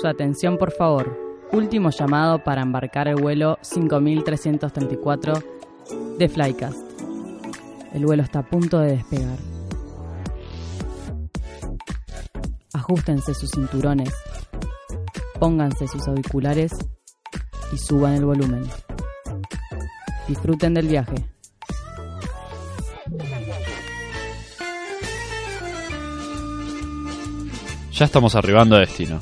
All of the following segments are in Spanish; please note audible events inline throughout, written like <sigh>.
Su atención, por favor. Último llamado para embarcar el vuelo 5334 de Flycast. El vuelo está a punto de despegar. Ajustense sus cinturones, pónganse sus auriculares y suban el volumen. Disfruten del viaje. Ya estamos arribando a destino.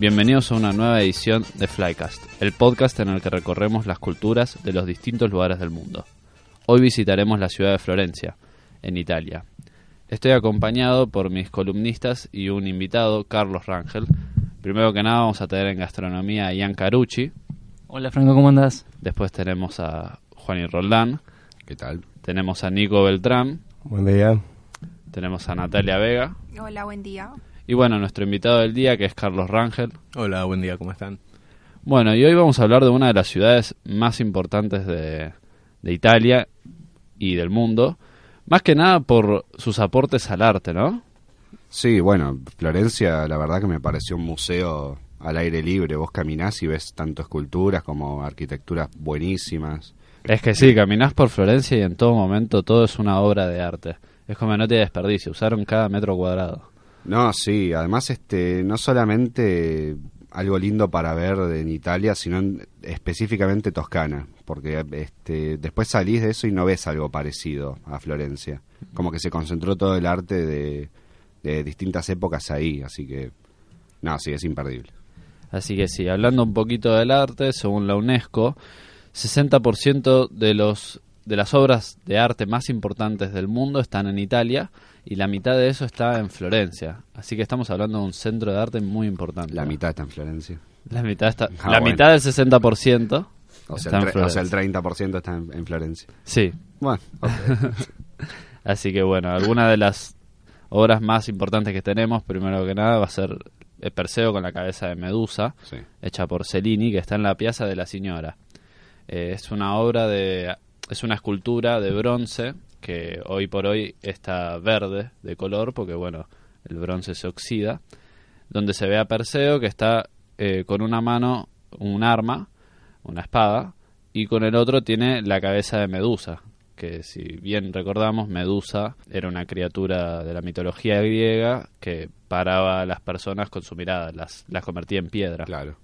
Bienvenidos a una nueva edición de Flycast, el podcast en el que recorremos las culturas de los distintos lugares del mundo. Hoy visitaremos la ciudad de Florencia, en Italia. Estoy acompañado por mis columnistas y un invitado, Carlos Rangel. Primero que nada vamos a tener en gastronomía a Ian Carucci. Hola Franco, ¿cómo andás? Después tenemos a Juan y Roldán. ¿Qué tal? Tenemos a Nico Beltrán. Buen día. Tenemos a Natalia Vega. Hola, buen día. Y bueno, nuestro invitado del día, que es Carlos Rangel. Hola, buen día, ¿cómo están? Bueno, y hoy vamos a hablar de una de las ciudades más importantes de, de Italia y del mundo. Más que nada por sus aportes al arte, ¿no? Sí, bueno, Florencia, la verdad que me pareció un museo al aire libre. Vos caminás y ves tanto esculturas como arquitecturas buenísimas. Es que sí, caminás por Florencia y en todo momento todo es una obra de arte. Es como no tiene desperdicio, usaron cada metro cuadrado. No, sí, además este no solamente algo lindo para ver en Italia, sino en- específicamente Toscana, porque este después salís de eso y no ves algo parecido a Florencia. Como que se concentró todo el arte de, de distintas épocas ahí, así que no, sí, es imperdible. Así que sí, hablando un poquito del arte, según la UNESCO, 60% de los de las obras de arte más importantes del mundo están en Italia y la mitad de eso está en Florencia. Así que estamos hablando de un centro de arte muy importante. La mitad está en Florencia. La mitad está Ah, la bueno. mitad del 60% O está sea, en el, o sea, el Florencia. 30% está en, en Florencia. Sí. Bueno, ok. <laughs> Así que bueno, alguna de las obras más importantes que tenemos, primero que nada, va a ser el Perseo con la cabeza de Medusa, sí. hecha por Cellini, que está en la Piazza de la Signora. Eh, es una obra de... es una escultura de bronce que hoy por hoy está verde de color, porque bueno, el bronce se oxida, donde se ve a Perseo que está eh, con una mano un arma, una espada, y con el otro tiene la cabeza de Medusa, que si bien recordamos, Medusa era una criatura de la mitología griega que paraba a las personas con su mirada, las, las convertía en piedra. Claro.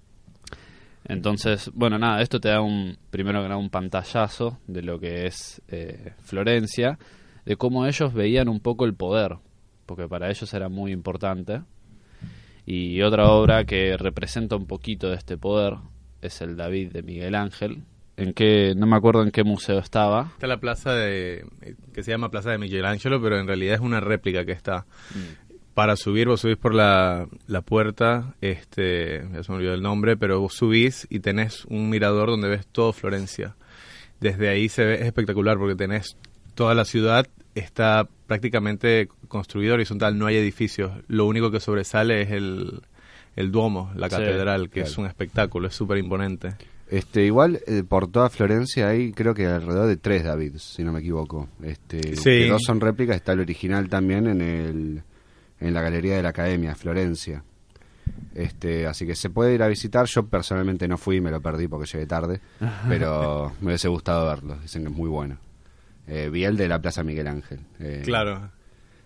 Entonces, bueno, nada, esto te da un, primero que nada, un pantallazo de lo que es eh, Florencia, de cómo ellos veían un poco el poder, porque para ellos era muy importante. Y otra obra que representa un poquito de este poder es el David de Miguel Ángel, en que no me acuerdo en qué museo estaba. Está la plaza de, que se llama Plaza de Michelangelo, pero en realidad es una réplica que está. Para subir, vos subís por la, la puerta, este, ya se me olvidó el nombre, pero vos subís y tenés un mirador donde ves todo Florencia. Desde ahí se ve, es espectacular porque tenés toda la ciudad, está prácticamente construida horizontal, no hay edificios. Lo único que sobresale es el, el Duomo, la Sí, catedral, que es un espectáculo, es súper imponente. Este, igual eh, por toda Florencia hay creo que alrededor de tres Davids, si no me equivoco. Este, Sí. que dos son réplicas, está el original también en el en la galería de la Academia, Florencia. Este, así que se puede ir a visitar. Yo personalmente no fui, me lo perdí porque llegué tarde, <laughs> pero me hubiese gustado verlo. Dicen que es muy bueno. Eh, vi el de la Plaza Miguel Ángel. eh, Claro.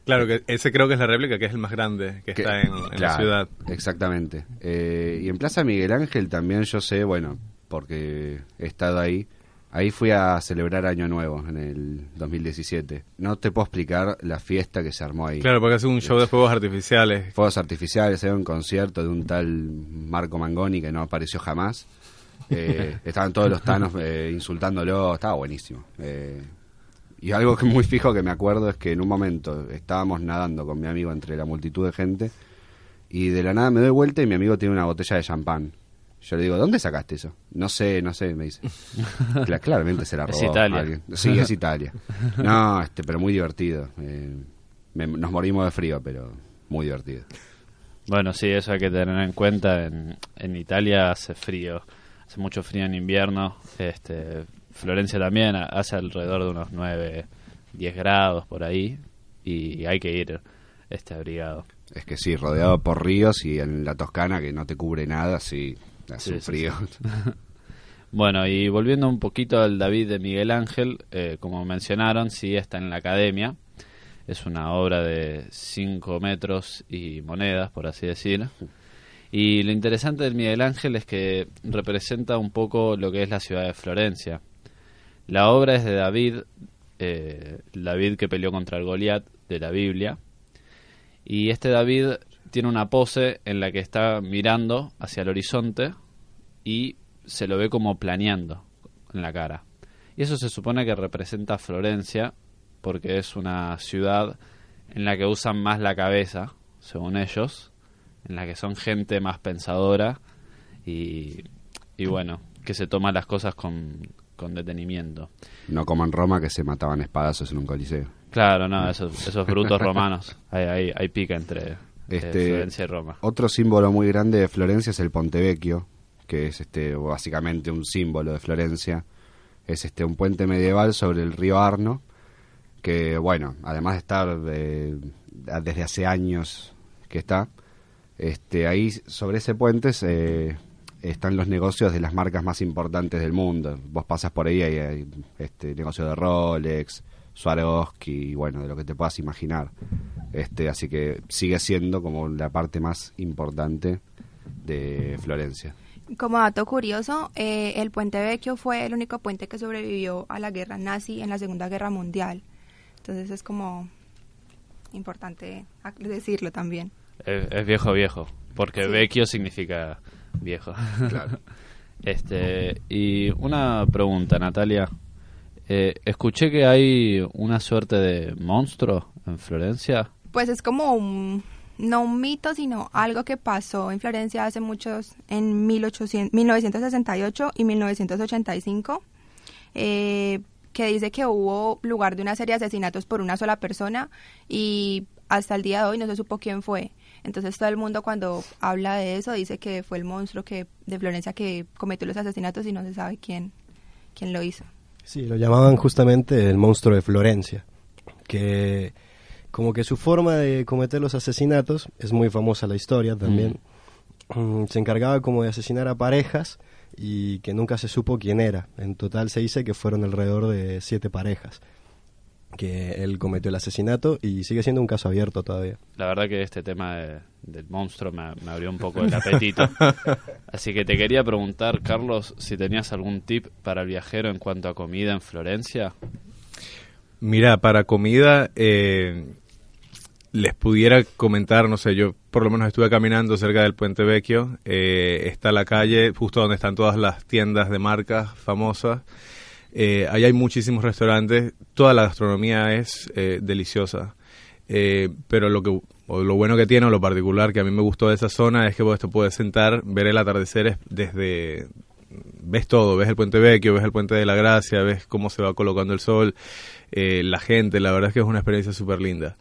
Claro, que ese creo que es la réplica, que es el más grande que, que- está en, en la ciudad. Exactamente. Eh, y en Plaza Miguel Ángel también yo sé, bueno, porque he estado ahí. Ahí fui a celebrar Año Nuevo en el 2017. No te puedo explicar la fiesta que se armó ahí. Claro, porque hace un show de fuegos artificiales. Fuegos artificiales, había un concierto de un tal Marco Mangoni que no apareció jamás. Eh, <laughs> estaban todos los tanos eh, insultándolo, estaba buenísimo. Eh, y algo que muy fijo que me acuerdo es que en un momento estábamos nadando con mi amigo entre la multitud de gente Y de la nada me doy vuelta y mi amigo tiene una botella de champán. Yo le digo, ¿dónde sacaste eso? No sé, no sé, me dice. <laughs> Cla- claramente se la Es robó Italia. alguien. Sí, es <laughs> Italia. No, este, pero muy divertido. Eh, me- nos morimos de frío, pero muy divertido. Bueno, sí, eso hay que tener en cuenta. En, en Italia hace frío, hace mucho frío en invierno. Este, Florencia también ha- hace alrededor de unos 9, 10 grados por ahí y hay que ir este abrigado. Es que sí, rodeado por ríos y en la Toscana que no te cubre nada, sí, hace Sí, un sí, frío. <laughs> Bueno, y volviendo un poquito al David de Miguel Ángel, eh, como mencionaron, sí está en la academia. Es una obra de 5 metros y monedas, por así decir. Y lo interesante del Miguel Ángel es que representa un poco lo que es la ciudad de Florencia. La obra es de David, eh, David que peleó contra el Goliat de la Biblia. Y este David tiene una pose en la que está mirando hacia el horizonte y se lo ve como planeando en la cara. Y eso se supone que representa Florencia porque es una ciudad en la que usan más la cabeza, según ellos, en la que son gente más pensadora y, y bueno, que se toma las cosas con, con detenimiento. No como en Roma que se mataban espadazos en un coliseo. Claro, no, esos, esos brutos romanos, hay, hay, hay pica entre eh, Este- Florencia y Roma. Otro símbolo muy grande de Florencia es el Ponte Vecchio, que es este básicamente un símbolo de Florencia. Es este un puente medieval sobre el río Arno, que bueno, además de estar eh, desde hace años que está, este ahí sobre ese puente se- están los negocios de las marcas más importantes del mundo. Vos pasas por ahí y hay, este negocio de Rolex, Swarovski, bueno, de lo que te puedas imaginar. Este, así que sigue siendo como la parte más importante de Florencia. Como dato curioso, eh, el puente Vecchio fue el único puente que sobrevivió a la guerra nazi en la Segunda Guerra Mundial. Entonces es como importante decirlo también. Es, es viejo viejo, porque Sí. vecchio significa viejo. Claro. <laughs> este y una pregunta, Natalia. Eh, escuché que hay una suerte de monstruo en Florencia. Pues es como un, no un mito, sino algo que pasó en Florencia hace muchos, en 1800, 1968 y 1985, eh, que dice que hubo lugar de una serie de asesinatos por una sola persona y hasta el día de hoy no se supo quién fue. Entonces todo el mundo cuando habla de eso dice que fue el monstruo que de Florencia que cometió los asesinatos y no se sabe quién, quién lo hizo. Sí, lo llamaban justamente el monstruo de Florencia, que como que su forma de cometer los asesinatos es muy famosa la historia también. Mm, Se encargaba como de asesinar a parejas y que nunca se supo quién era. En total se dice que fueron alrededor de siete parejas que él cometió el asesinato y sigue siendo un caso abierto todavía. La verdad que este tema de- del monstruo me, me abrió un poco el apetito. <laughs> Así que te quería preguntar, Carlos, si tenías algún tip para el viajero en cuanto a comida en Florencia. Mira, para comida, eh, les pudiera comentar, no sé, yo por lo menos estuve caminando cerca del Puente Vecchio, eh, está la calle justo donde están todas las tiendas de marcas famosas, eh, ahí hay muchísimos restaurantes, toda la gastronomía es eh, deliciosa, Eh, pero lo que o lo bueno que tiene o lo particular que a mí me gustó de esa zona es que vos te puedes sentar, ver el atardecer es- desde ves todo, ves el puente Vecchio, ves el puente de la Gracia, ves cómo se va colocando el sol, eh, la gente, la verdad es que es una experiencia súper linda.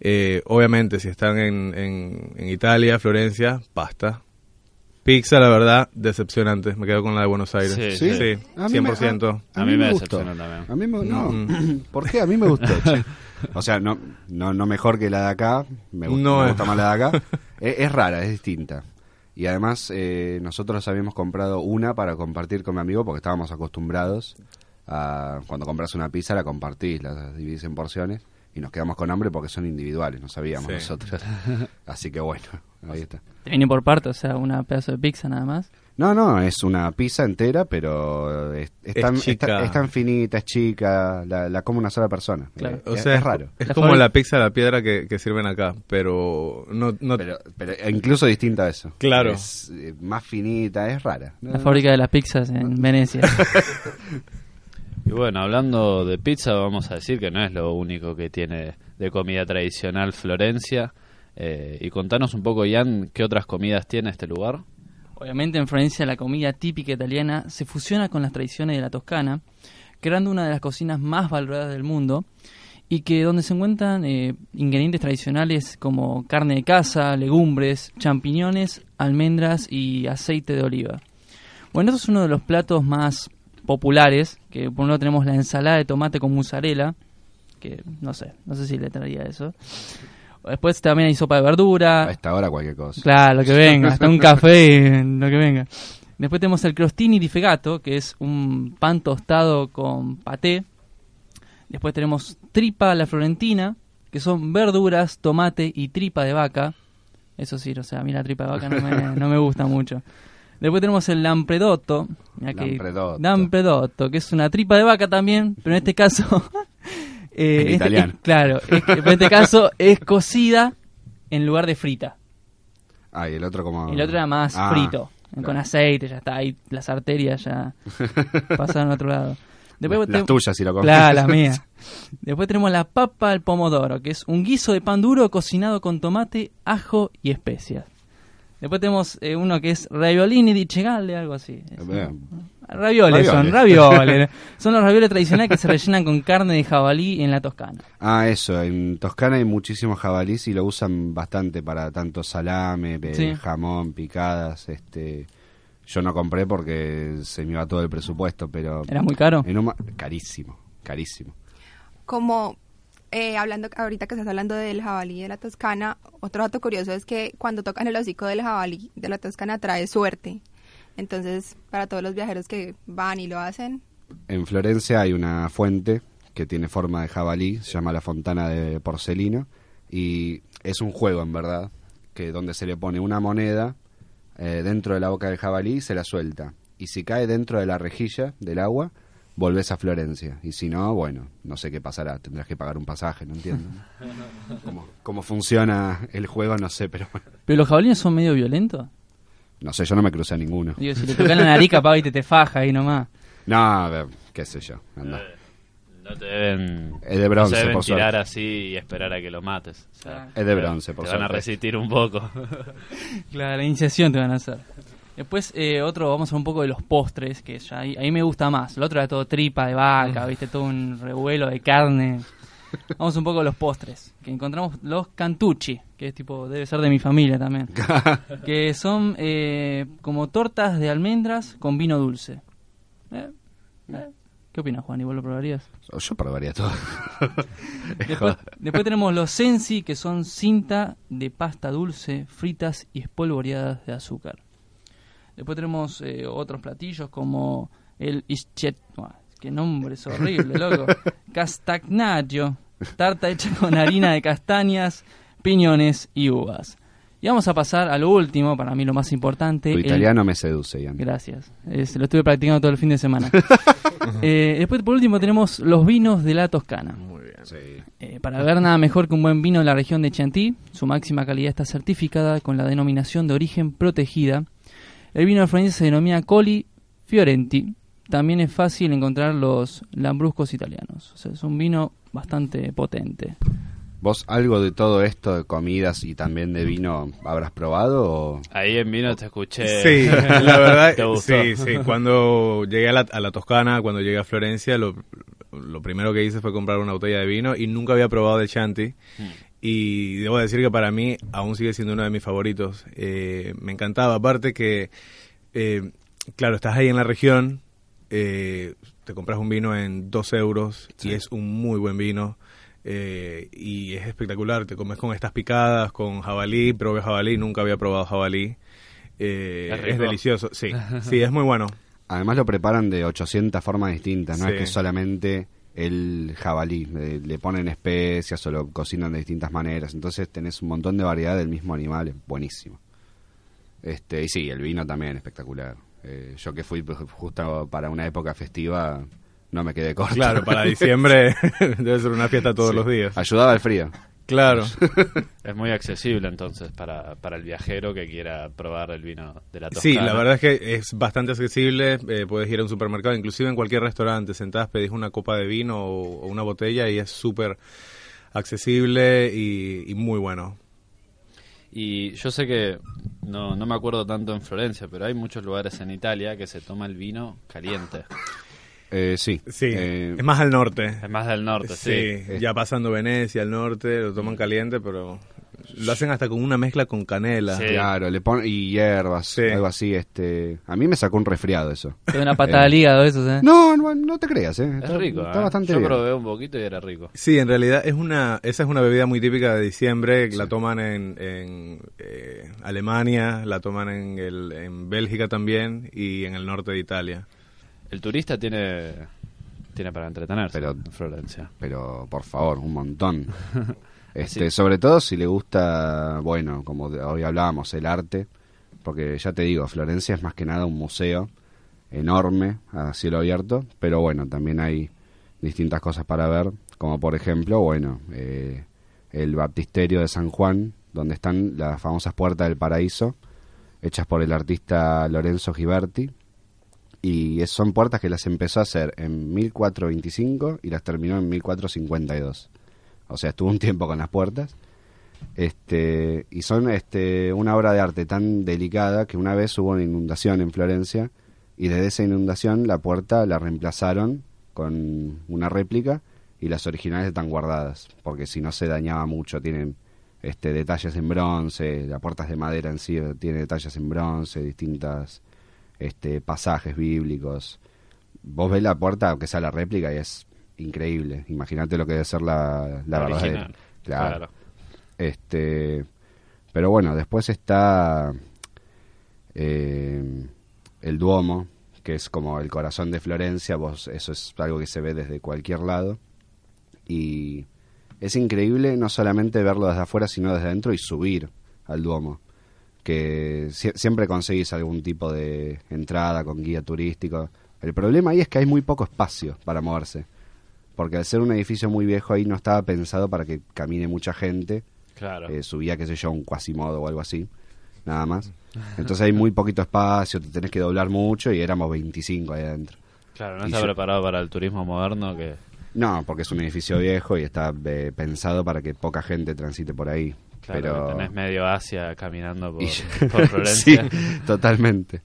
Eh, obviamente, si están en, en, en Italia, Florencia, pasta. Pizza, la verdad, decepcionante. Me quedo con la de Buenos Aires. Sí, Sí, sí. A mí me- 100%. A mí me gustó. decepcionó también. A mí me, no, Mm. <clears throat> ¿por qué? A mí me gustó. <laughs> che. O sea, no, no, no mejor que la de acá, me, gusta, No me es- gusta más la de acá. <laughs> es, es rara, es distinta. Y además, eh, nosotros habíamos comprado una para compartir con mi amigo porque estábamos acostumbrados a cuando compras una pizza la compartís, la dividís en porciones y nos quedamos con hambre porque son individuales, no sabíamos Sí. nosotros. <laughs> Así que bueno, ahí está. Te viene por parte, o sea, una pedazo de pizza nada más. No, no, es una pizza entera, pero es, es Es tan, chica. está- es tan finita, es chica, la, la come una sola persona. Claro. O es, sea, es raro. Es como la pizza de la piedra que, que sirven acá, pero no... no Pero, pero incluso distinta a eso. Claro. Es eh, más finita, es rara. La fábrica de las pizzas en Venecia. <laughs> Y bueno, hablando de pizza, vamos a decir que no es lo único que tiene de comida tradicional Florencia. Eh, y contanos un poco, Ian, qué otras comidas tiene este lugar. Obviamente en Florencia la comida típica italiana se fusiona con las tradiciones de la Toscana, creando una de las cocinas más valoradas del mundo y que donde se encuentran eh, ingredientes tradicionales como carne de caza, legumbres, champiñones, almendras y aceite de oliva. Bueno, esto es uno de los platos más populares, que por un lado tenemos la ensalada de tomate con mozzarella, que no sé, no sé si le traería eso. Después también hay sopa de verdura. A esta hora cualquier cosa. Claro, lo que venga, hasta un café, <laughs> lo que venga. Después tenemos el crostini di fegato, que es un pan tostado con paté. Después tenemos tripa a la florentina, que son verduras, tomate y tripa de vaca. Eso sí, o sea, a mí la tripa de vaca no me, no me gusta mucho. Después tenemos el lampredotto. que- Lampredotto. Que es una tripa de vaca también, pero en este caso... <laughs> eh, En este- italiano. es- <laughs> claro, es en este caso es cocida en lugar de frita. Ah, y el otro como... El otro era más Ah, frito, con aceite, ya está, ahí las arterias ya <laughs> pasaron a otro lado. Después Las te- tuyas, si lo comes. Claro, las mías. Después tenemos la papa al pomodoro, que es un guiso de pan duro cocinado con tomate, ajo y especias. Después tenemos eh, uno que es raviolini di cegale, algo así. Ravioles son, Ravioles. <laughs> son los ravioles tradicionales que se rellenan con carne de jabalí en la Toscana. Ah, eso, en Toscana hay muchísimos jabalís y lo usan bastante para tanto salame, Sí. jamón, picadas, este... Yo no compré porque se me iba todo el presupuesto, pero... ¿Era muy caro? en un carísimo, carísimo. como eh, hablando ahorita que estás hablando del jabalí de la Toscana, otro dato curioso es que cuando tocan el hocico del jabalí de la Toscana trae suerte. Entonces, para todos los viajeros que van y lo hacen, En Florencia hay una fuente que tiene forma de jabalí, se llama la Fontana de Porcelino, y es un juego en verdad, que donde se le pone una moneda eh, dentro de la boca del jabalí y se la suelta. Y si cae dentro de la rejilla del agua, volvés a Florencia. Y si no, bueno, no sé qué pasará, tendrás que pagar un pasaje, no entiendo. <laughs> ¿Cómo, cómo funciona el juego? No sé, pero bueno. Pero los jabalíes son medio violentos. No sé, yo no me crucé a ninguno. Digo, si le tocan la nariz, capaz y te, te faja ahí nomás. No, a ver, qué sé yo. anda. No te deben, Es de bronce, no se deben por tirar suerte. así y esperar a que lo mates. O sea, Es de bronce, por Te van a suerte. resistir un poco. <laughs> Claro, la iniciación te van a hacer. Después, eh, otro, vamos a un poco de los postres, que ya ahí, ahí me gusta más. El otro era todo tripa de vaca, viste, todo un revuelo de carne. Vamos un poco a los postres, que encontramos los cantucci, que es tipo, debe ser de mi familia también. <laughs> que son eh, como tortas de almendras con vino dulce. ¿Eh? ¿Eh? ¿Qué opinas, Juan? ¿Y vos lo probarías? Yo probaría todo. Es <laughs> Después, después tenemos los sensi, que son cinta de pasta dulce, fritas y espolvoreadas de azúcar. Después tenemos eh, otros platillos como el ischet... ¡Qué nombre es horrible, <laughs> loco! Castagnaggio, tarta hecha con harina de castañas, piñones y uvas. Y vamos a pasar a lo último, para mí lo más importante. Tu el- italiano me seduce, Ian. Gracias. Eh, se lo estuve practicando todo el fin de semana. <laughs> Eh, después, por último, tenemos los vinos de la Toscana. Muy bien. Sí. Eh, para ver nada mejor que un buen vino de la región de Chianti, su máxima calidad está certificada con la denominación de origen protegida. El vino de Florencia se denomina Coli Fiorenti. También es fácil encontrar los lambruscos italianos. O sea, es un vino bastante potente. ¿Vos algo de todo esto de comidas y también de vino habrás probado o Ahí en vino te escuché. Sí, la <laughs> verdad, ¿Te gustó? sí, sí. Cuando llegué a la, a la Toscana, cuando llegué a Florencia, lo, lo primero que hice fue comprar una botella de vino y nunca había probado el Chianti. Y debo decir que para mí aún sigue siendo uno de mis favoritos. Eh, me encantaba, aparte que, eh, claro, estás ahí en la región, eh, te compras un vino en dos euros y es un muy buen vino. eh, y es espectacular, te comes con estas picadas, con jabalí, probé jabalí, nunca había probado jabalí. Eh, ¿Es es, delicioso, sí, <laughs> sí, es muy bueno. Además lo preparan de 800 formas distintas, no Sí. es que solamente el jabalí, le, le ponen especias o lo cocinan de distintas maneras, entonces tenés un montón de variedad del mismo animal, es buenísimo. Este, y sí, el vino también espectacular. Eh, yo que fui pues, justo para una época festiva, no me quedé corto. Claro, para <laughs> diciembre <laughs> debe ser una fiesta todos Sí. los días. Ayudaba al frío. Claro. <laughs> Es muy accesible entonces para, para el viajero que quiera probar el vino de la Toscana. Sí, la verdad es que es bastante accesible. eh, puedes ir a un supermercado, inclusive en cualquier restaurante, sentás, pedís una copa de vino o, o una botella y es súper accesible y, y muy bueno. Y yo sé que no, no me acuerdo tanto en Florencia, pero hay muchos lugares en Italia que se toma el vino caliente. Eh, sí. Sí, Eh, es más al norte. Es más del norte, sí. Sí, ya pasando Venecia, al norte, lo toman caliente, pero lo hacen hasta con una mezcla con canela. Sí. Claro, le ponen y hierbas, Sí. algo así. Este, a mí me sacó un resfriado eso. Te una patada al hígado eso, ¿eh? No, no, no te creas, ¿eh? Es rico, está ¿eh? bastante Yo bien. probé un poquito y era rico. Sí, en realidad es una, esa es una bebida muy típica de diciembre, la toman en, en, eh, Alemania, la toman en, el, en Bélgica también y en el norte de Italia. El turista tiene, tiene para entretenerse Pero- en Florencia. Pero, por favor, un montón. <laughs> Este, Sí. Sobre todo si le gusta, bueno, como hoy hablábamos, el arte. Porque ya te digo, Florencia es más que nada un museo enorme a cielo abierto. Pero bueno, también hay distintas cosas para ver. Como por ejemplo, bueno, eh, el baptisterio de San Juan, donde están las famosas puertas del paraíso, hechas por el artista Lorenzo Giberti. Y son puertas que las empezó a hacer en 1425 y las terminó en 1452. O sea, estuvo un tiempo con las puertas. Este, y son este, una obra de arte tan delicada que una vez hubo una inundación en Florencia y desde esa inundación la puerta la reemplazaron con una réplica y las originales están guardadas porque si no se dañaba mucho. Tienen este, detalles en bronce, la puerta es de madera en sí, tiene detalles en bronce, distintas este, pasajes bíblicos. Vos ves la puerta, aunque sea la réplica, y es increíble. Imagínate lo que debe ser la, la Original. verdadera. Claro. Claro. Este, pero bueno, después está eh, el Duomo, que es como el corazón de Florencia. Vos, eso es algo que se ve desde cualquier lado. Y es increíble no solamente verlo desde afuera, sino desde adentro y subir al Duomo. Que sie- siempre conseguís algún tipo de entrada con guía turístico. El problema ahí es que hay muy poco espacio para moverse. Porque al ser un edificio muy viejo ahí no estaba pensado para que camine mucha gente. Claro. Eh, subía, qué sé yo, un cuasimodo o algo así. Nada más. <laughs> Entonces hay muy poquito espacio, te tenés que doblar mucho y éramos 25 ahí adentro. Claro, no y está yo- preparado para el turismo moderno que... No, porque es un edificio viejo y está eh, pensado para que poca gente transite por ahí. Claro, pero tenés medio Asia caminando por, Y- por <laughs> <laughs> Florencia. sí, <laughs> totalmente.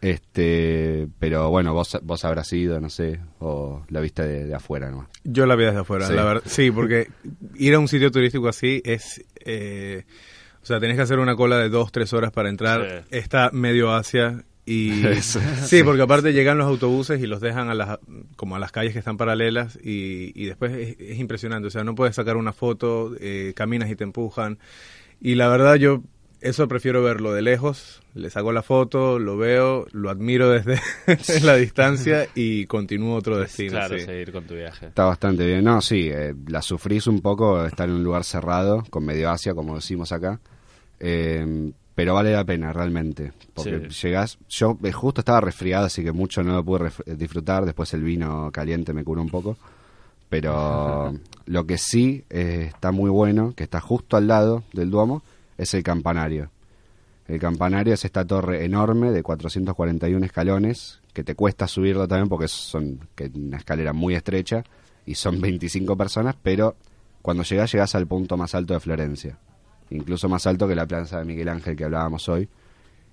Este, pero bueno, vos, vos habrás ido, no sé, o la viste de, de afuera nomás. Yo la vi desde afuera, Sí. la verdad. Sí, porque ir a un sitio turístico así es... eh, o sea, tenés que hacer una cola de dos, tres horas para entrar. Sí. Está medio Asia y... <laughs> Sí, porque aparte llegan los autobuses y los dejan a las, como a las calles que están paralelas y, y después es, es impresionante. O sea, no puedes sacar una foto, eh, caminas y te empujan. Y la verdad yo eso prefiero verlo de lejos, le saco la foto, lo veo, lo admiro desde <laughs> la distancia y continúo otro destino. claro, sí. seguir con tu viaje. Está bastante bien. No, sí, eh, la sufrís un poco estar en un lugar cerrado, con medio Asia, como decimos acá. Eh, pero vale la pena, realmente. Porque Sí. llegás. Yo eh, justo estaba resfriado, así que mucho no lo pude eh, disfrutar. Después el vino caliente me curó un poco. Pero <laughs> lo que sí eh, está muy bueno, que está justo al lado del Duomo, es el campanario. El campanario es esta torre enorme de 441 escalones, que te cuesta subirlo también porque son que es una escalera muy estrecha y son 25 personas, pero cuando llegás, llegás al punto más alto de Florencia. Incluso más alto que la plaza de Miguel Ángel que hablábamos hoy.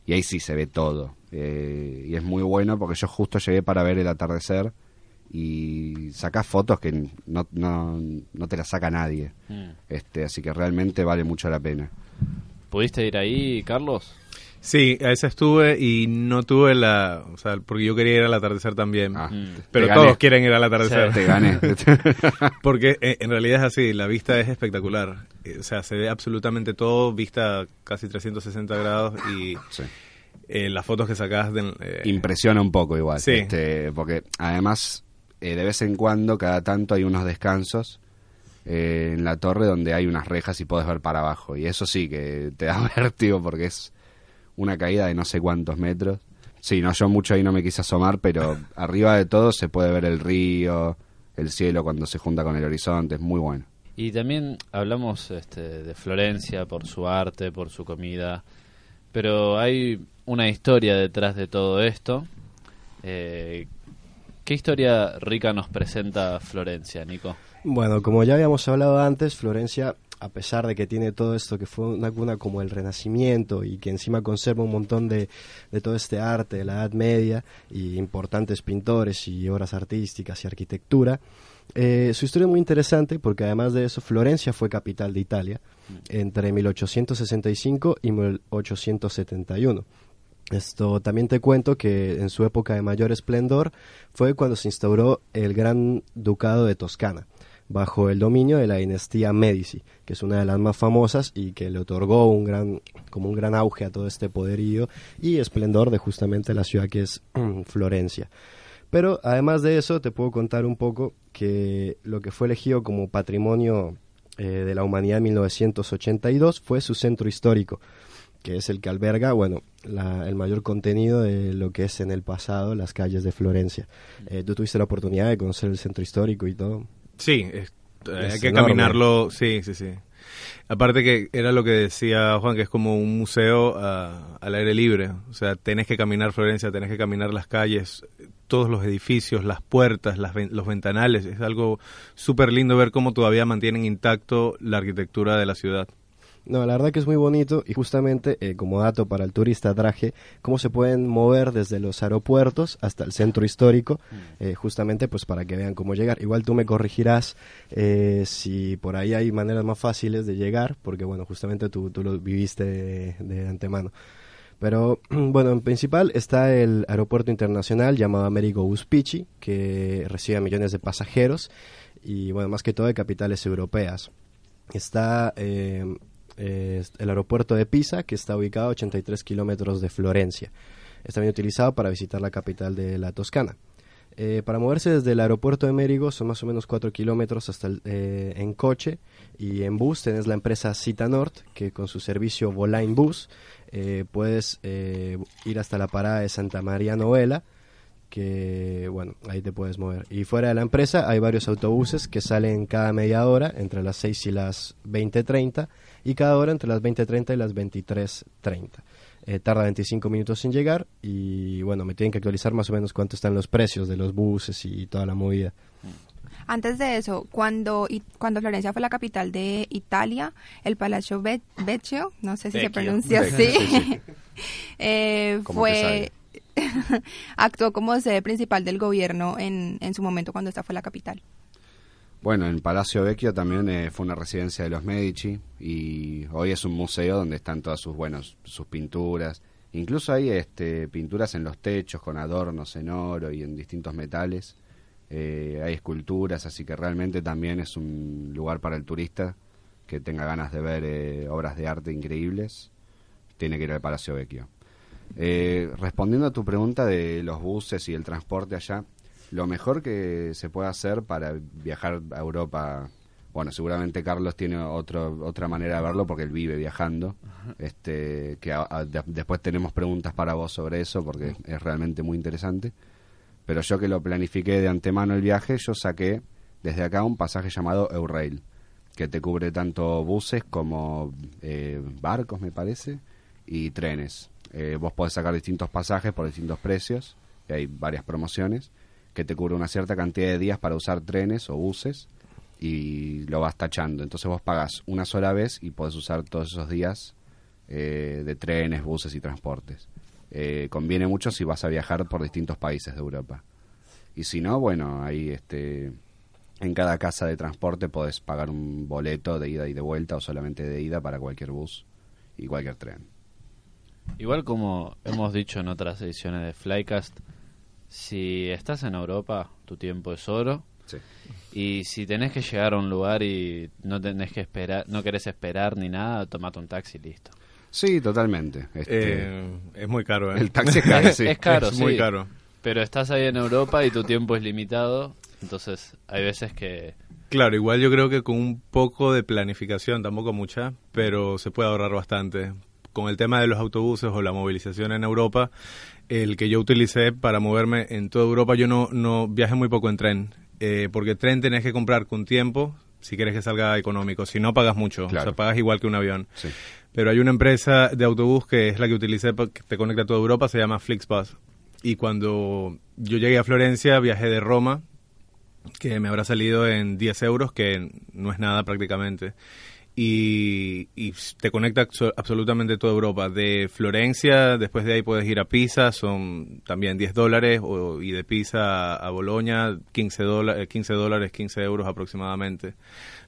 Y ahí sí se ve todo. Eh, y es muy bueno porque yo justo llegué para ver el atardecer y sacás fotos que no, no, no te las saca nadie. Mm. Este, así que realmente vale mucho la pena. ¿Pudiste ir ahí, Carlos? Sí, a ese estuve y no tuve la... O sea, porque yo quería ir al atardecer también. Ah, Mm. pero todos quieren ir al atardecer. Te gané. <laughs> Porque eh, en realidad es así, la vista es espectacular. Eh, O sea, se ve absolutamente todo, vista casi 360 grados y Sí. eh, las fotos que sacás de... eh, Impresiona un poco igual. Sí. Este, porque además, eh, de vez en cuando, cada tanto hay unos descansos eh, en la torre donde hay unas rejas y puedes ver para abajo. Y eso sí que te <laughs> da vértigo porque es una caída de no sé cuántos metros. Sí, no, yo mucho ahí no me quise asomar, pero <laughs> arriba de todo se puede ver el río, el cielo cuando se junta con el horizonte, es muy bueno. Y también hablamos este, de Florencia por su arte, por su comida, pero hay una historia detrás de todo esto. Eh, ¿Qué historia rica nos presenta Florencia, Nico? Bueno, como ya habíamos hablado antes, Florencia a pesar de que tiene todo esto, que fue una cuna como el Renacimiento y que encima conserva un montón de, de todo este arte de la Edad Media y importantes pintores y obras artísticas y arquitectura, eh, su historia es muy interesante porque además de eso Florencia fue capital de Italia entre 1865 y 1871. Esto también te cuento que en su época de mayor esplendor fue cuando se instauró el Gran Ducado de Toscana bajo el dominio de la dinastía Medici, que es una de las más famosas y que le otorgó un gran como un gran auge a todo este poderío y esplendor de justamente la ciudad que es Florencia. Pero además de eso te puedo contar un poco que lo que fue elegido como patrimonio eh, de la humanidad en 1982 fue su centro histórico, que es el que alberga, bueno, la, el mayor contenido de lo que es en el pasado las calles de Florencia. Eh, ¿Tú tuviste la oportunidad de conocer el centro histórico y todo? Sí, es- hay que enorme. caminarlo, sí, sí, sí. Aparte que era lo que decía Juan, que es como un museo ah, al aire libre. O sea, tenés que caminar Florencia, tenés que caminar las calles, todos los edificios, las puertas, las los ventanales. Es algo súper lindo ver cómo todavía mantienen intacto la arquitectura de la ciudad. No, la verdad que es muy bonito y justamente eh, como dato para el turista traje cómo se pueden mover desde los aeropuertos hasta el centro histórico, eh, justamente pues para que vean cómo llegar. Igual tú me corregirás eh, si por ahí hay maneras más fáciles de llegar, porque bueno, justamente tú, tú lo viviste de, de antemano. Pero <clears throat> bueno, en principal está el aeropuerto internacional llamado Amerigo Vespucci, que recibe a millones de pasajeros y bueno, más que todo de capitales europeas. Está eh, el aeropuerto de Pisa, que está ubicado a 83 kilómetros de Florencia. Está bien utilizado para visitar la capital de la Toscana. Eh, para moverse desde el aeropuerto de Mérigo son más o menos 4 kilómetros hasta eh, en coche y en bus tenés la empresa Cita Nord que con su servicio Voline Bus eh, puedes ir hasta la parada de Santa María Novela que bueno, ahí te puedes mover. Y fuera de la empresa hay varios autobuses que salen cada media hora entre las 6 y las 20.30 y cada hora entre las 20.30 y las 23.30. Eh, tarda 25 minutos en llegar y bueno, me tienen que actualizar más o menos cuánto están los precios de los buses y toda la movida. Antes de eso, cuando, cuando Florencia fue la capital de Italia, el Palacio Ve- Vecchio, no sé si se pronuncia así, sí, sí. <laughs> eh, fue <laughs> actuó como sede principal del gobierno en, en su momento cuando esta fue la capital. Bueno, en Palacio Vecchio también eh, fue una residencia de los Medici y hoy es un museo donde están todas sus buenos sus pinturas. Incluso hay este, pinturas en los techos con adornos en oro y en distintos metales. Eh, hay esculturas, así que realmente también es un lugar para el turista que tenga ganas de ver eh, obras de arte increíbles. Tiene que ir al Palacio Vecchio. Eh, respondiendo a tu pregunta de los buses y el transporte allá, lo mejor que se puede hacer para viajar a Europa, bueno, seguramente Carlos tiene otro, otra manera de verlo porque él vive viajando, este, que a- a- de- después tenemos preguntas para vos sobre eso porque es realmente muy interesante, pero yo que lo planifiqué de antemano el viaje, yo saqué desde acá un pasaje llamado Eurail, que te cubre tanto buses como eh, barcos, me parece, y trenes. Eh, vos podés sacar distintos pasajes por distintos precios, y hay varias promociones, que te cubre una cierta cantidad de días para usar trenes o buses y lo vas tachando. Entonces vos pagas una sola vez y podés usar todos esos días eh, de trenes, buses y transportes. Eh, conviene mucho si vas a viajar por distintos países de Europa. Y si no, bueno, ahí este, en cada casa de transporte podés pagar un boleto de ida y de vuelta o solamente de ida para cualquier bus y cualquier tren. Igual como hemos dicho en otras ediciones de Flycast, si estás en Europa, tu tiempo es oro. Sí. Y si tenés que llegar a un lugar y no tenés que esperar, no querés esperar ni nada, tomate un taxi y listo. Sí, totalmente. Este, Eh, es muy caro, ¿eh? el taxi es caro, <laughs> sí. Es caro, Es muy sí. caro. Pero estás ahí en Europa y tu tiempo es limitado, entonces hay veces que Claro, igual yo creo que con un poco de planificación, tampoco mucha, pero se puede ahorrar bastante. Con el tema de los autobuses o la movilización en Europa, el que yo utilicé para moverme en toda Europa, yo no, no viajé muy poco en tren, eh, porque tren tenés que comprar con tiempo si quieres que salga económico, si no pagas mucho, Claro. o sea, pagas igual que un avión. Sí. Pero hay una empresa de autobús que es la que utilicé que te conecta a toda Europa, se llama Flixbus. Y cuando yo llegué a Florencia, viajé de Roma, que me habrá salido en 10 euros, que no es nada prácticamente. Y, y te conecta abso- absolutamente toda Europa. De Florencia, después de ahí puedes ir a Pisa, son también 10 dólares, o, y de Pisa a Boloña, 15, dólares 15 dólares, 15 euros aproximadamente.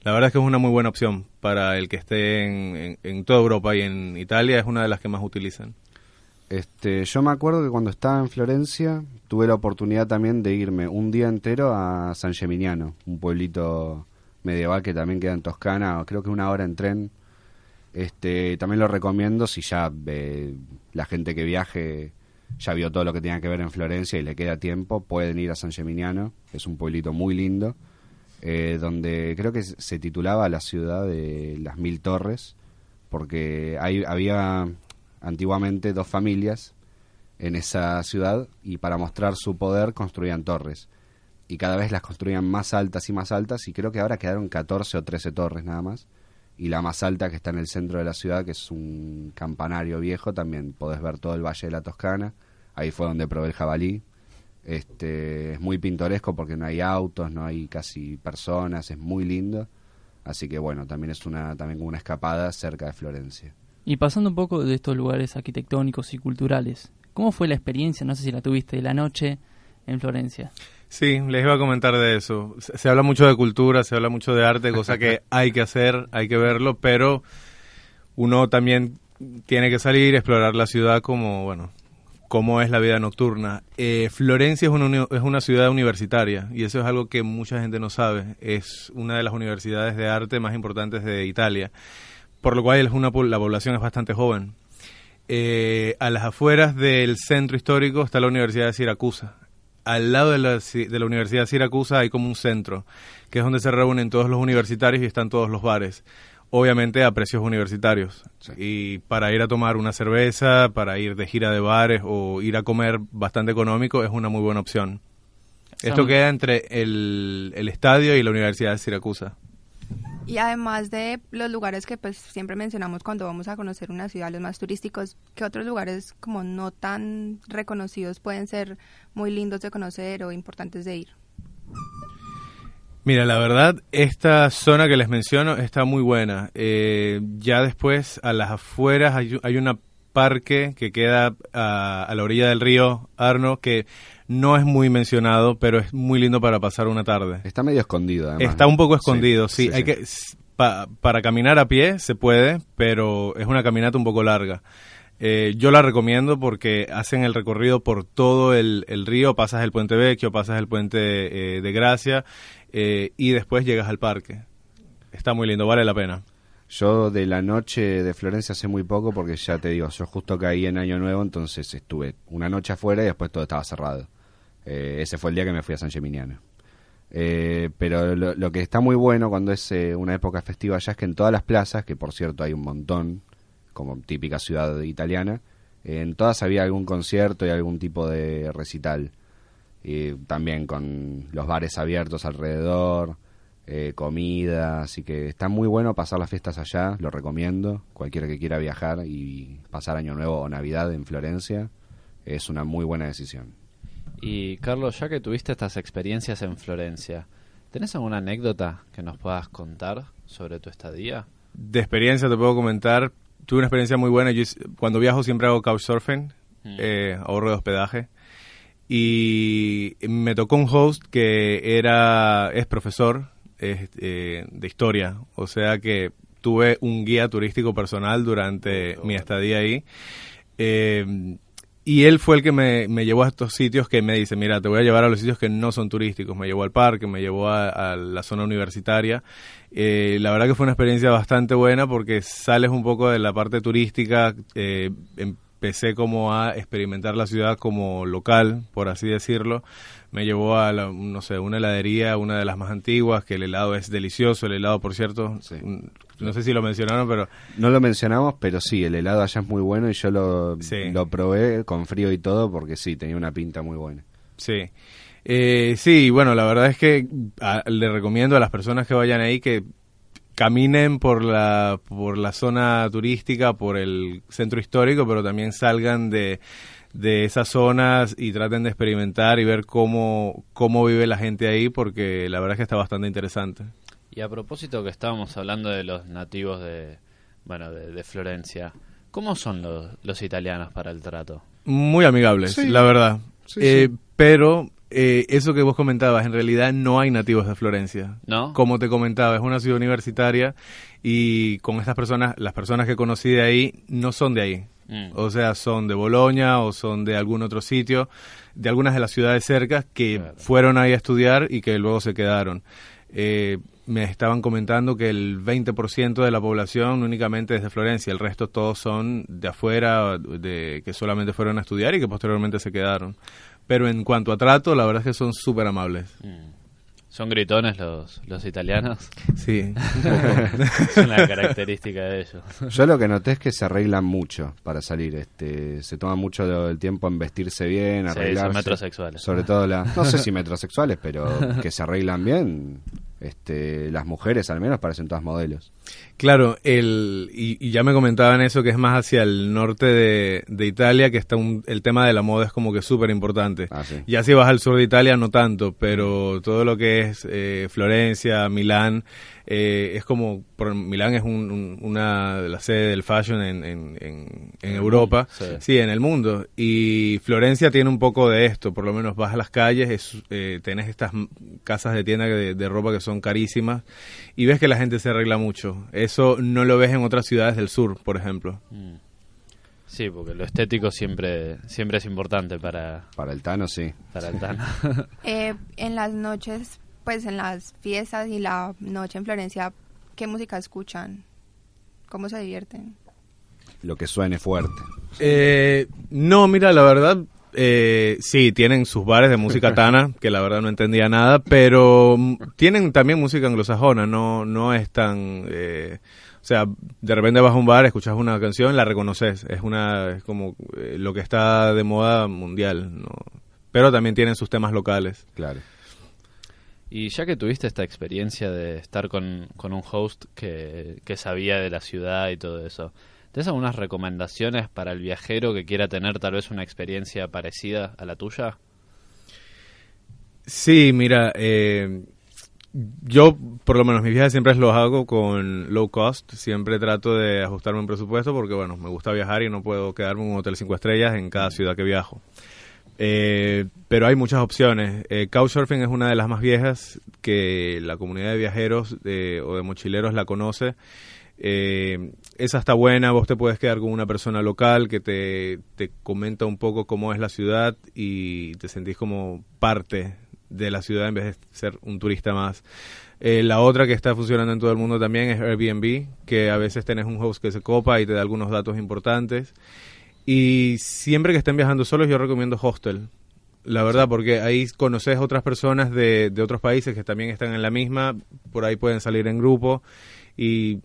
La verdad es que es una muy buena opción para el que esté en, en- en toda Europa y en Italia es una de las que más utilizan. Este, yo me acuerdo que cuando estaba en Florencia tuve la oportunidad también de irme un día entero a San Geminiano, un pueblito medieval que también queda en Toscana, creo que una hora en tren. Este, también lo recomiendo si ya eh, la gente que viaje ya vio todo lo que tenía que ver en Florencia y le queda tiempo, pueden ir a San Geminiano, es un pueblito muy lindo, eh, donde creo que se titulaba la ciudad de las mil torres, porque hay, había antiguamente dos familias en esa ciudad y para mostrar su poder construían torres. Y cada vez las construían más altas y más altas y creo que ahora quedaron 14 o 13 torres nada más. Y la más alta que está en el centro de la ciudad, que es un campanario viejo, también podés ver todo el Valle de la Toscana. Ahí fue donde probé el jabalí. Este, es muy pintoresco porque no hay autos, no hay casi personas, es muy lindo. Así que bueno, también es una, también como una escapada cerca de Florencia. Y pasando un poco de estos lugares arquitectónicos y culturales, ¿cómo fue la experiencia, no sé si la tuviste, de la noche en Florencia? Sí, les iba a comentar de eso. Se, se habla mucho de cultura, se habla mucho de arte, cosa que <laughs> hay que hacer, hay que verlo, pero uno también tiene que salir, explorar la ciudad como, bueno, cómo es la vida nocturna. Eh, Florencia es una, es una ciudad universitaria y eso es algo que mucha gente no sabe. Es una de las universidades de arte más importantes de Italia, por lo cual es una, la población es bastante joven. Eh, a las afueras del centro histórico está la Universidad de Siracusa. Al lado de la, de la Universidad de Siracusa hay como un centro, que es donde se reúnen todos los universitarios y están todos los bares. Obviamente a precios universitarios. Y para ir a tomar una cerveza, para ir de gira de bares o ir a comer bastante económico es una muy buena opción. Esto queda entre el, el estadio y la Universidad de Siracusa. Y además de los lugares que pues siempre mencionamos cuando vamos a conocer una ciudad, los más turísticos, ¿qué otros lugares como no tan reconocidos pueden ser muy lindos de conocer o importantes de ir? Mira, la verdad, esta zona que les menciono está muy buena. Eh, ya después, a las afueras, hay, hay un parque que queda a, a la orilla del río Arno que no es muy mencionado, pero es muy lindo para pasar una tarde. Está medio escondido, además. Está un poco escondido, sí. sí, hay sí. que pa- para caminar a pie se puede, pero es una caminata un poco larga. Eh, yo la recomiendo porque hacen el recorrido por todo el, el río, pasas el puente Vecchio, pasas el puente eh, de Gracia eh, y después llegas al parque. Está muy lindo, vale la pena. Yo de la noche de Florencia hace muy poco porque ya te digo, yo justo caí en Año Nuevo, entonces estuve una noche afuera y después todo estaba cerrado. Eh, ese fue el día que me fui a San Geminiano. Eh, pero lo, que está muy bueno cuando es eh, una época festiva allá es que en todas las plazas, que por cierto hay un montón, como típica ciudad italiana, eh, en todas había algún concierto y algún tipo de recital. Y también con los bares abiertos alrededor, eh, comida, así que está muy bueno pasar las fiestas allá, lo recomiendo. Cualquiera que quiera viajar y pasar Año Nuevo o Navidad en Florencia, es una muy buena decisión. Y Carlos, ya que tuviste estas experiencias en Florencia, ¿tenés alguna anécdota que nos puedas contar sobre tu estadía? De experiencia te puedo comentar, tuve una experiencia muy buena. Yo, cuando viajo siempre hago couchsurfing, Mm. eh, ahorro de hospedaje. Y me tocó un host que era es profesor es, eh, de historia, o sea que tuve un guía turístico personal durante mi estadía ahí. Eh, y él fue el que me, me llevó a estos sitios que me dice, mira, te voy a llevar a los sitios que no son turísticos. Me llevó al parque, me llevó a, a la zona universitaria. Eh, la verdad que fue una experiencia bastante buena porque sales un poco de la parte turística. eh, empecé como a experimentar la ciudad como local, por así decirlo. Me llevó a, la- no sé, una heladería, una de las más antiguas, que el helado es delicioso. El helado, por cierto, Sí. No sé si lo mencionaron, pero No lo mencionamos, pero sí, el helado allá es muy bueno y yo lo, Sí. lo probé con frío y todo porque sí, tenía una pinta muy buena. Sí. Eh, sí, bueno, la verdad es que a- le recomiendo a las personas que vayan ahí que caminen por la, por la zona turística, por el centro histórico, pero también salgan de, de esas zonas y traten de experimentar y ver cómo, cómo vive la gente ahí, porque la verdad es que está bastante interesante. Y a propósito que estábamos hablando de los nativos de, bueno, de, de Florencia, ¿cómo son los, los italianos para el trato? Muy amigables, Sí. la verdad. Sí, Eh, sí. Pero eh, eso que vos comentabas, en realidad no hay nativos de Florencia. ¿No? Como te comentaba, es una ciudad universitaria y con estas personas, las personas que conocí de ahí no son de ahí. Mm. O sea, son de Bolonia o son de algún otro sitio, de algunas de las ciudades cercas que Claro. fueron ahí a estudiar y que luego se quedaron. Eh, me estaban comentando que el 20% de la población únicamente es de Florencia, el resto todos son de afuera, de que solamente fueron a estudiar y que posteriormente se quedaron. Pero en cuanto a trato, la verdad es que son súper amables. Mm. ¿Son gritones los, los italianos? <laughs> Sí, <laughs> es una característica de ellos. Yo lo que noté es que se arreglan mucho para salir. Este, se toma mucho el tiempo en vestirse bien, Sí, son arreglarse. metrosexuales. Sobre todo la, no sé si <laughs> metrosexuales, pero que se arreglan bien. Este, las mujeres al menos parecen todas modelos. Claro, el, y, y ya me comentaban eso, que es más hacia el norte de, de Italia, que está un- el tema de la moda es como que súper importante. Ah, sí. Ya si vas al sur de Italia, no tanto, pero todo lo que es eh, Florencia, Milán, eh, es como, por, Milán es un- un- una de las sedes del fashion en, en, en- en Europa, sí. sí. en el mundo. Y Florencia tiene un poco de esto, por lo menos vas a las calles, es, eh, tenés estas casas de tienda de, de ropa que son carísimas y ves que la gente se arregla mucho. Eso no lo ves en otras ciudades del sur, por ejemplo. Mm. Sí, porque lo estético siempre, siempre es importante para, Para el Tano, sí. para el Tano. <laughs> Eh, en las noches, pues en las fiestas y la noche en Florencia, ¿qué música escuchan? ¿Cómo se divierten? Lo que suene fuerte. Eh, no, mira, la verdad, eh, sí, tienen sus bares de música <laughs> tana, que la verdad no entendía nada, pero tienen también música anglosajona, no, no es tan... eh, o sea, de repente vas a un bar, escuchas una canción, la reconoces, es una es como eh, lo que está de moda mundial, ¿no? pero también tienen sus temas locales. Claro. Y ya que tuviste esta experiencia de estar con, con un host que, que sabía de la ciudad y todo eso, ¿tienes algunas recomendaciones para el viajero que quiera tener tal vez una experiencia parecida a la tuya? Sí, mira, eh, yo por lo menos mis viajes siempre los hago con low cost, siempre trato de ajustarme un presupuesto porque bueno, me gusta viajar y no puedo quedarme en un hotel cinco estrellas en cada ciudad que viajo. Eh, pero hay muchas opciones. Eh, Couchsurfing es una de las más viejas que la comunidad de viajeros eh, o de mochileros la conoce. Eh, esa está buena, vos te puedes quedar con una persona local que te, te comenta un poco cómo es la ciudad y te sentís como parte de la ciudad en vez de ser un turista más. Eh, la otra que está funcionando en todo el mundo también es Airbnb, que a veces tenés un host que se copa y te da algunos datos importantes. Y siempre que estén viajando solos yo recomiendo hostel. La verdad, porque ahí conoces otras personas de, de otros países que también están en la misma, por ahí pueden salir en grupo y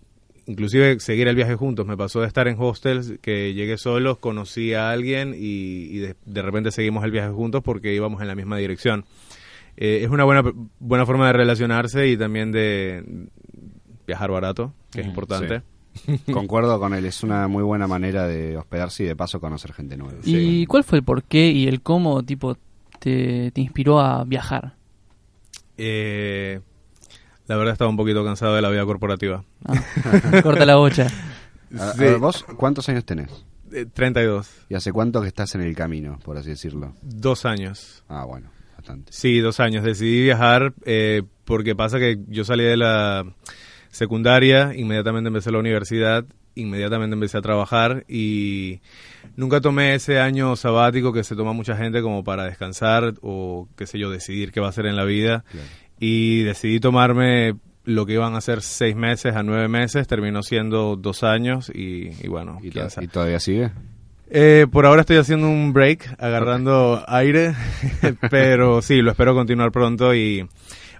inclusive seguir el viaje juntos. Me pasó de estar en hostels que llegué solos, conocí a alguien y, y de, de repente seguimos el viaje juntos porque íbamos en la misma dirección. Eh, es una buena, buena forma de relacionarse y también de viajar barato, que es importante. <laughs> Concuerdo con él, es una muy buena manera de hospedarse y de paso conocer gente nueva. ¿Y cuál fue el porqué y el cómo tipo te, te inspiró a viajar? Eh, la verdad estaba un poquito cansado de la vida corporativa. Ah, <laughs> corta la bocha. A- a Sí. ver, ¿Vos cuántos años tenés? Eh, 32. ¿Y hace cuánto que estás en el camino, por así decirlo? Dos años. Ah, bueno, bastante. Sí, dos años. Decidí viajar eh, porque pasa que yo salí de la secundaria, inmediatamente empecé la universidad, inmediatamente empecé a trabajar y nunca tomé ese año sabático que se toma mucha gente como para descansar o qué sé yo, decidir qué va a hacer en la vida. Claro. Y decidí tomarme lo que iban a ser seis meses a nueve meses, terminó siendo dos años y, y bueno, ¿Y, quién to- sabe. y todavía sigue? Eh, por ahora estoy haciendo un break, agarrando aire, <laughs> pero sí, lo espero continuar pronto y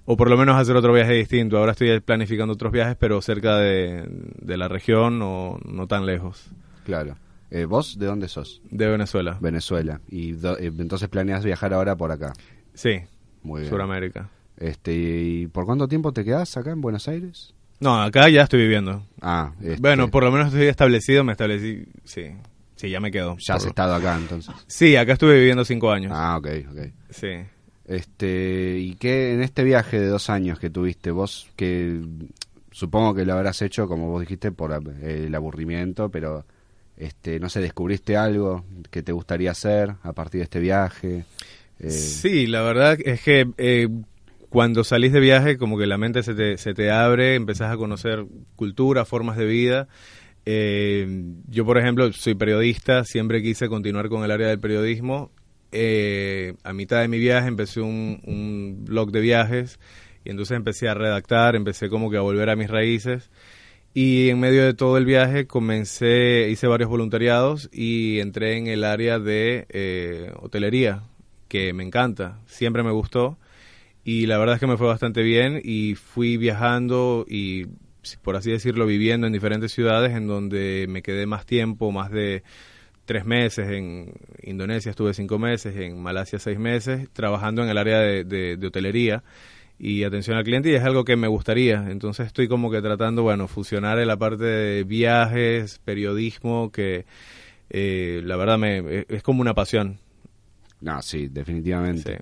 o por lo menos hacer otro viaje distinto. Ahora estoy planificando otros viajes, pero cerca de, de la región o no tan lejos, Claro. Eh, ¿Vos de dónde sos? de Venezuela. Venezuela. Y do- eh, entonces planeas viajar ahora por acá. Sí, Muy bien. Suramérica. Este, ¿Y por cuánto tiempo te quedás acá en Buenos Aires? No, acá ya estoy viviendo. Ah, este, Bueno, por lo menos estoy establecido, me establecí, sí, sí, ya me quedo. ya has Por- estado acá entonces. Sí, acá estuve viviendo cinco años. Ah, ok, ok. Sí. Este, y que en este viaje de dos años que tuviste, vos que supongo que lo habrás hecho, como vos dijiste, por el aburrimiento, pero este, no sé, descubriste algo que te gustaría hacer a partir de este viaje. Eh, sí, la verdad es que eh, cuando salís de viaje, como que la mente se te, se te abre, empezás a conocer cultura, formas de vida. Eh, yo, por ejemplo, soy periodista, siempre quise continuar con el área del periodismo. A mitad de mi viaje empecé un, un blog de viajes y entonces empecé a redactar, empecé como que a volver a mis raíces. Y en medio de todo el viaje comencé, hice varios voluntariados y entré en el área de eh, hotelería, que me encanta, siempre me gustó. Y la verdad es que me fue bastante bien y fui viajando y, por así decirlo, viviendo en diferentes ciudades en donde me quedé más tiempo, más de tres meses. En Indonesia estuve cinco meses, en Malasia seis meses, trabajando en el área de hotelería y atención al cliente y es algo que me gustaría. Entonces estoy como que tratando, bueno, fusionar en la parte de viajes, periodismo, que eh, la verdad me, es como una pasión. No, sí, definitivamente.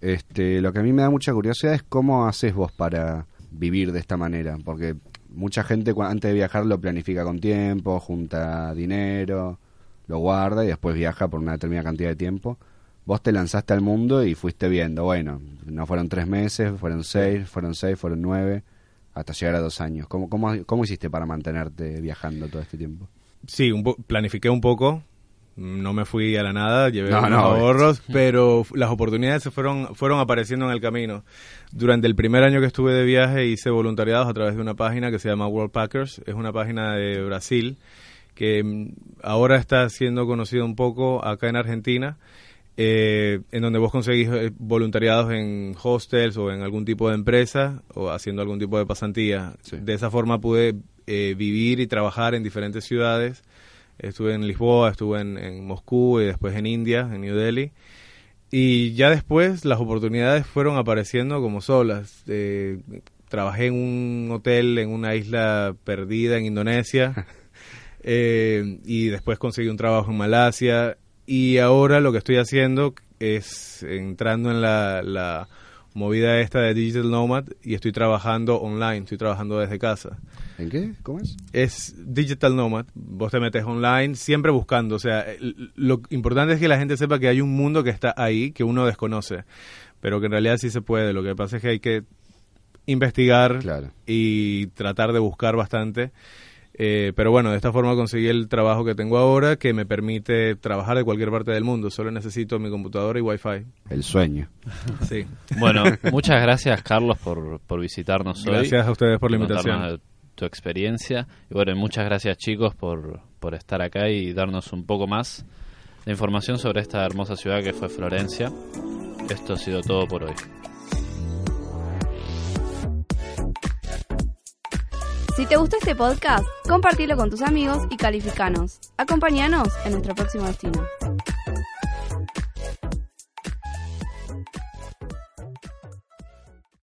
Este, lo que a mí me da mucha curiosidad es cómo haces vos para vivir de esta manera, porque mucha gente antes de viajar lo planifica con tiempo, junta dinero, lo guarda y después viaja por una determinada cantidad de tiempo vos te lanzaste al mundo y fuiste viendo, bueno, no fueron tres meses, fueron seis, fueron seis, fueron nueve, hasta llegar a dos años. ¿Cómo, cómo, cómo hiciste para mantenerte viajando todo este tiempo? Sí, un planifiqué un poco, no me fui a la nada, llevé unos ahorros, <laughs> pero las oportunidades se fueron, fueron apareciendo en el camino. Durante el primer año que estuve de viaje hice voluntariados a través de una página que se llama World Packers, es una página de Brasil que mm, ahora está siendo conocida un poco acá en Argentina eh, en donde vos conseguís eh, voluntariados en hostels o en algún tipo de empresa o haciendo algún tipo de pasantía. De esa forma pude eh, vivir y trabajar en diferentes ciudades. Estuve en Lisboa, estuve en, Moscú y después en India, en New Delhi. Y ya después las oportunidades fueron apareciendo como solas. trabajé en un hotel en una isla perdida en Indonesia. <laughs> y después conseguí un trabajo en Malasia y ahora lo que estoy haciendo es entrando en la, movida esta de Digital Nomad y estoy trabajando online, estoy trabajando desde casa. ¿En qué? ¿Cómo es? Es Digital Nomad. Vos te metes online siempre buscando. O sea, lo importante es que la gente sepa que hay un mundo que está ahí, que uno desconoce, pero que en realidad sí se puede. Lo que pasa es que hay que investigar y tratar de buscar bastante. Eh, pero bueno, de esta forma conseguí el trabajo que tengo ahora que me permite trabajar de cualquier parte del mundo. Solo necesito mi computadora y wifi. El sueño. <laughs> Sí. Bueno, <laughs> muchas gracias Carlos por, por visitarnos hoy. Gracias a ustedes por la invitación. Tu experiencia. Y bueno, muchas gracias chicos por, por estar acá y darnos un poco más de información sobre esta hermosa ciudad que fue Florencia. Esto ha sido todo por hoy. Si te gustó este podcast, compartilo con tus amigos y calificanos. Acompáñanos en nuestro próximo destino.